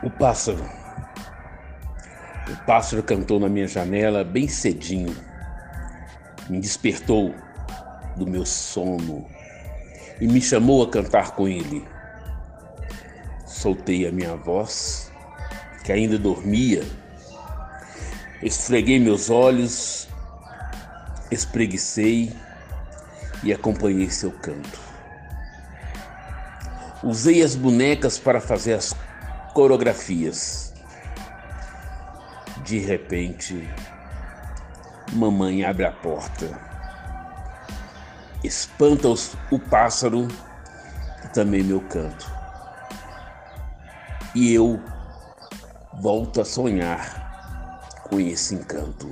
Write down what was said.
O pássaro. O pássaro cantou na minha janela bem cedinho. Me despertou do meu sono e me chamou a cantar com ele. Soltei a minha voz, que ainda dormia, esfreguei meus olhos, espreguicei e acompanhei seu canto. Usei as bonecas para fazer as coreografias. De repente, mamãe abre a porta, espanta os, o pássaro e também meu canto. E eu volto a sonhar com esse encanto.